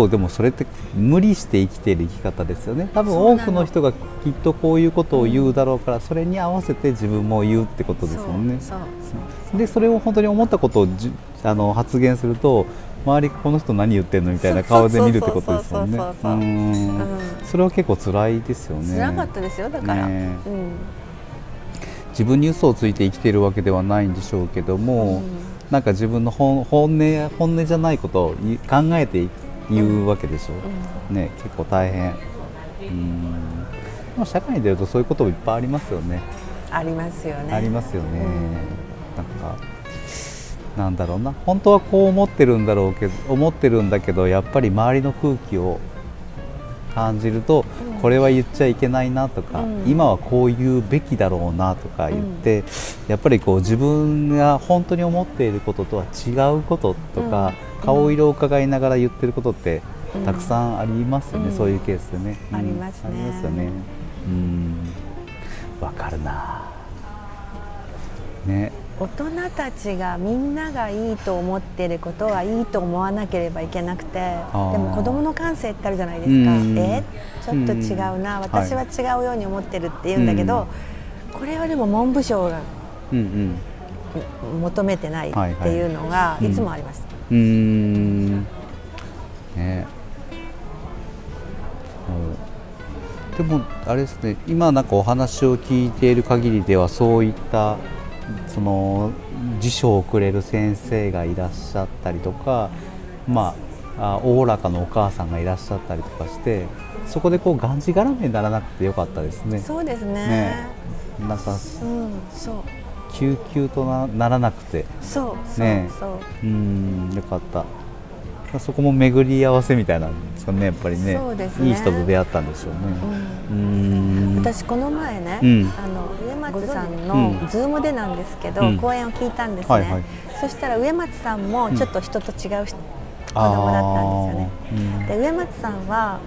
構でもそれって無理して生きている生き方ですよね。多分多くの人がきっとこういうことを言うだろうからそれに合わせて自分も言うってことですもんね。でそれを本当に思ったことをじあの発言すると周りこの人何言ってんのみたいな顔で見るってことですもんね。それは結構辛いですよね。辛かったですよだから、ねうん、自分に嘘をついて生きているわけではないんでしょうけども、うん、なんか自分の本本音本音じゃないことを考えて言うわけでしょ。う、うん、ね結構大変。うん。社会に出るとそういうこともいっぱいありますよね。ありますよね。ありますよね、なんかなんだろうな。本当はこう思ってるんだろうけど思ってるんだけどやっぱり周りの空気を感じると、うん、これは言っちゃいけないなとか、うん、今はこう言うべきだろうなとか言って、うん、やっぱりこう自分が本当に思っていることとは違うこととか、顔色を伺いながら言ってることってたくさんありますよね、そういうケースでね。ありますね。ありますよね。うん。わかるな。ね。大人たちがみんながいいと思ってることはいいと思わなければいけなくてでも子どもの感性ってあるじゃないですか、え？ちょっと違うな私は違うように思ってるって言うんだけど、これはでも文部省が求めてないっていうのがいつもありました。うんねでもあれですね今なんかお話を聞いている限りではそういったその辞書をくれる先生がいらっしゃったりとかまあおおらかのお母さんがいらっしゃったりとかしてそこでこうがんじがらめにならなくてよかったですね。そうですね。ねなんか、うん、そう救急となならなくて。そうねそう。うんよかった。そこも巡り合わせみたいなんですかねやっぱりね、ね、いい人と出会ったんでしょうね。うん、私この前ね、うん、あの上松さんのズームでなんですけど、うん、講演を聞いたんですね、はいはい、そしたら上松さんもちょっと人と違う子供だったんですよね。で上松さんは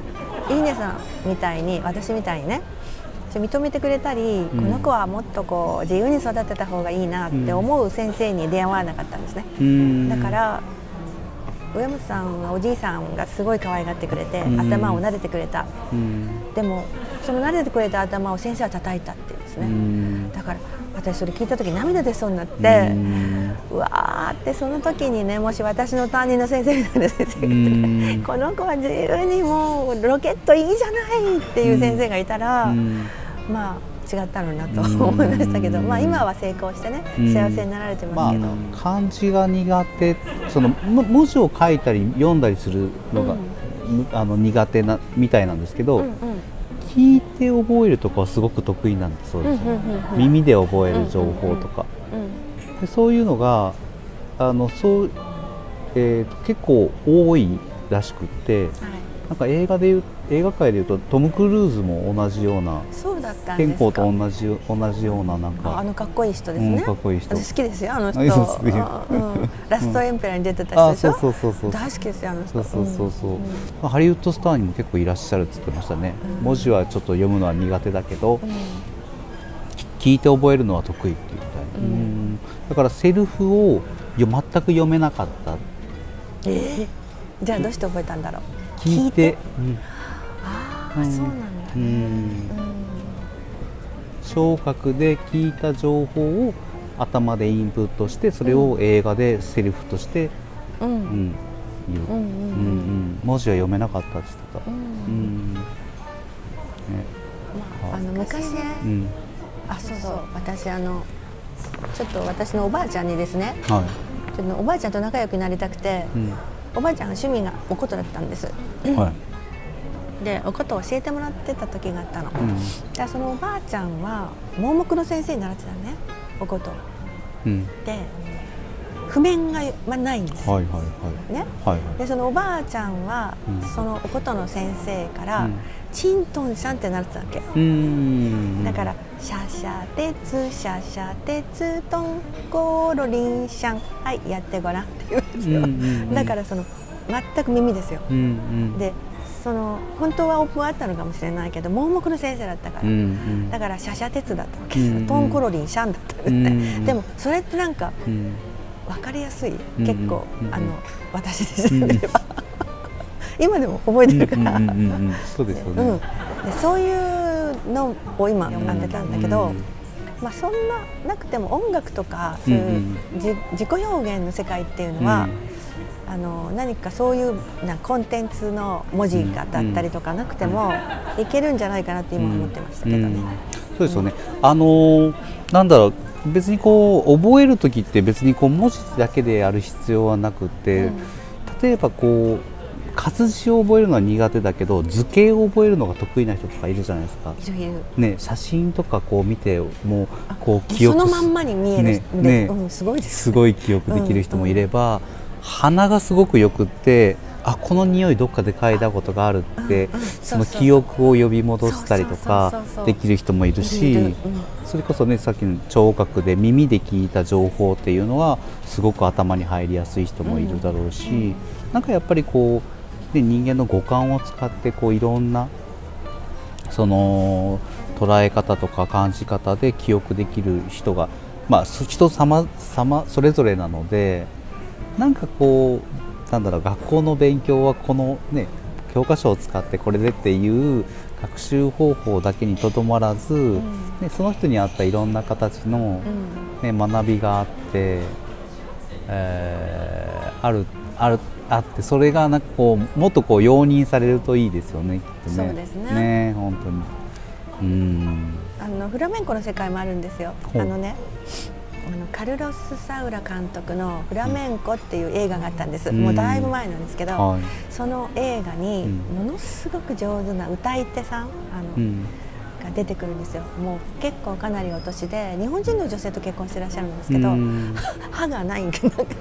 イリネさんみたいに私みたいにね認めてくれたり、この子はもっとこう自由に育てた方がいいなって思う先生に出会わなかったんですね。だから上本さんはおじいさんがすごい可愛がってくれて、頭を撫でてくれた、でもその撫でてくれた頭を先生は叩いたっていうんですね、だから私それ聞いた時涙出そうになって、うわーってその時にねもし私の担任の先生みたいな先生がこの子は自由にもうロケットいいじゃないっていう先生がいたら、まあ違ったのなと思いましたけど、まあ、今は成功してね幸せになられてますけど、まあ、漢字が苦手その文字を書いたり読んだりするのが、うん、あの苦手なみたいなんですけど、うんうん、聞いて覚えるとかはすごく得意なんです。そうです、耳で覚える情報とか、でそういうのがあのそう、えー、結構多いらしくって、はい、なんか映画でいう映画界でいうとトム・クルーズも同じようなそうだった健康と同じ同じようななんかあのかっこいい人ですね、うん、かっこいい人。私好きですよあの人。うん、ラストエンペラーに出てた人でしょ、うん、そうそうそう。大好きですよあの人。そうそうそうそう、うん、ハリウッドスターにも結構いらっしゃるって言ってましたね、文字はちょっと読むのは苦手だけど、聞いて覚えるのは得意っていうみたい、うん、だからセルフを全く読めなかった。えー、じゃあどうして覚えたんだろう？聞いて、うん。あそうなんだ、うん、聴覚で聞いた情報を頭でインプットしてそれを映画でセリフとして、うん。うん。言う、うんうん文字は読めなかったって言ってた、うん。ね。まあ、あの昔ね、うん、あそうそう。私あのちょっと私のおばあちゃんにですね、はい、ちょっとおばあちゃんと仲良くなりたくて、うん、おばあちゃんが趣味がおことだったんです。はい。でおことを教えてもらってた時があったの、うん、でそのおばあちゃんは盲目の先生に習ってたのねおこと、うん、で譜面が、まあ、ないんです。はいはいはい。ね。はいはい、でそのおばあちゃんは、うん、そのおことの先生から、チントンシャンってなってたわけ。だから「シャシャテツシャシャテツトンコロリンシャン。はいやってごらん」って言うんですよ、だからその全く耳ですよ、うんうん、でその本当はオープンあったのかもしれないけど盲目の先生だったから、うんうん、だからシャシャ鉄だったわけ。です、うんうん、トンコロリンシャンだったね、うんうん、でもそれってなんか、うん、分かりやすい結構、あの私でしたれば、今でも覚えてるから、そうですよね、うん、でそういうのを今読ん。でたんだけど、まあ、そんななくても音楽とかそういう自己表現の世界っていうのは、あの何かそういうなコンテンツの文字がだったりとかなくてもいけるんじゃないかなって今思ってましたけどね。そうですよね。あのなんだろう別にこう覚える時って別にこう文字だけでやる必要はなくて、うん、例えばこう活字を覚えるのは苦手だけど図形を覚えるのが得意な人とかいるじゃないですか。ね、写真とかこう見てもうこう記憶そのまんまに見える、ねね。うん、すごいすごい記憶できる人もいれば、うんうん、鼻がすごくよくってあこの匂いどっかで嗅いだことがあるってその記憶を呼び戻したりとかできる人もいるしそれこそねさっきの聴覚で耳で聞いた情報っていうのはすごく頭に入りやすい人もいるだろうしなんかやっぱりこう、ね、人間の五感を使ってこういろんなその捉え方とか感じ方で記憶できる人がまあ人様様それぞれなのでなんかこうなんだろう学校の勉強はこのね教科書を使ってこれでっていう学習方法だけにとどまらず、うん、ね、その人に合ったいろんな形の、ね、うん、学びがあって、えー、あるあるあってそれがなんかこうもっとこう容認されるといいですよねきっとね。そうですね。ね本当に。うん。あのフラメンコの世界もあるんですよ。あのねあのカルロス・サウラ監督の「フラメンコ」っていう映画があったんです、うん、もうだいぶ前なんですけど、はい、その映画にものすごく上手な歌い手さんあの、うん、が出てくるんですよ。もう結構かなりお年で日本人の女性と結婚してらっしゃるんですけど、うん、歯がないん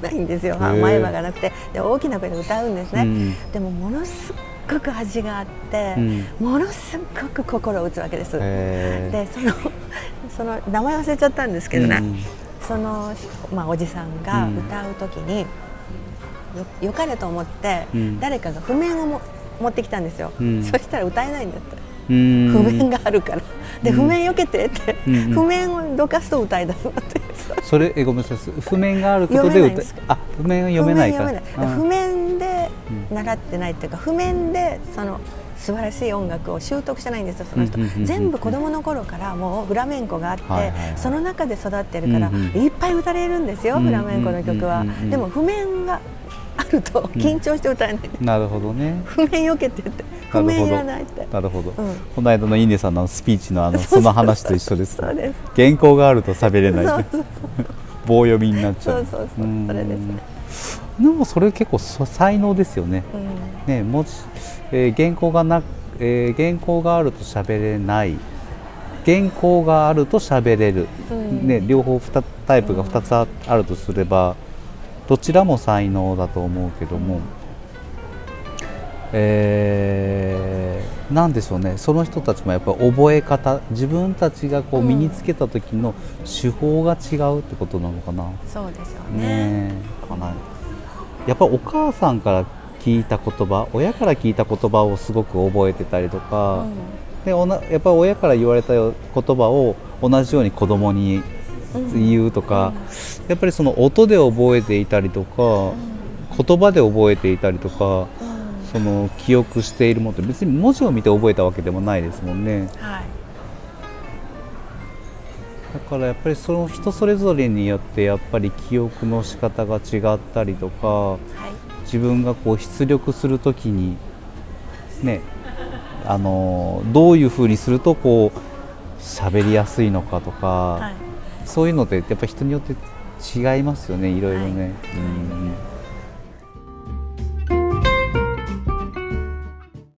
ないんですよ。前歯がなくて。で大きな声で歌うんですね、でもものすごく味があって、ものすごく心を打つわけです。でそのその名前忘れちゃったんですけどね、その、まあ、おじさんが歌う時に、うん、よかれと思って、誰かが譜面をも持ってきたんですよ、うん、そしたら歌えないんだって。譜面があるから。で譜面よけてって、譜面をどかすと歌い出すのって。それえごめんなさい。譜面があることで歌あ譜面は読めないか。ら譜面で習ってないっていうか譜面でその素晴らしい音楽を習得してないんですよその人、全部子供の頃からもうフラメンコがあって、その中で育ってるから、いっぱい歌れるんですよ、フラメンコの曲は、でも譜面があると緊張して歌えない、なるほどね。譜面よけてって譜面いらないって。なるほど、うん、この間のインネさんのスピーチのあの その話と一緒です、ね、原稿があると喋れない。棒読みになっちゃう。そうそうそう。それですねでもそれ結構才能ですよね。うん、ね文字、えー、原稿がな、えー、原稿があると喋れない。原稿があると喋れる、うん、ね、両方2タイプが2つあるとすれば、どちらも才能だと思うけども、えー、なんでしょうね。その人たちもやっぱり覚え方自分たちがこう身につけた時の手法が違うってことなのかな。そうですよね。ねかなやっぱお母さんから聞いた言葉親から聞いた言葉をすごく覚えてたりとか、うん、でおなやっぱり親から言われた言葉を同じように子供に言うとか、うん、やっぱりその音で覚えていたりとか、うん、言葉で覚えていたりとか、その記憶しているものって別に文字を見て覚えたわけでもないですもんね。はいだからやっぱりその人それぞれによってやっぱり記憶の仕方が違ったりとか、はい、自分がこう出力する時にねあのどういうふうにするとこう喋りやすいのかとか、はい、そういうのってやっぱ人によって違いますよねいろいろね。はい、うん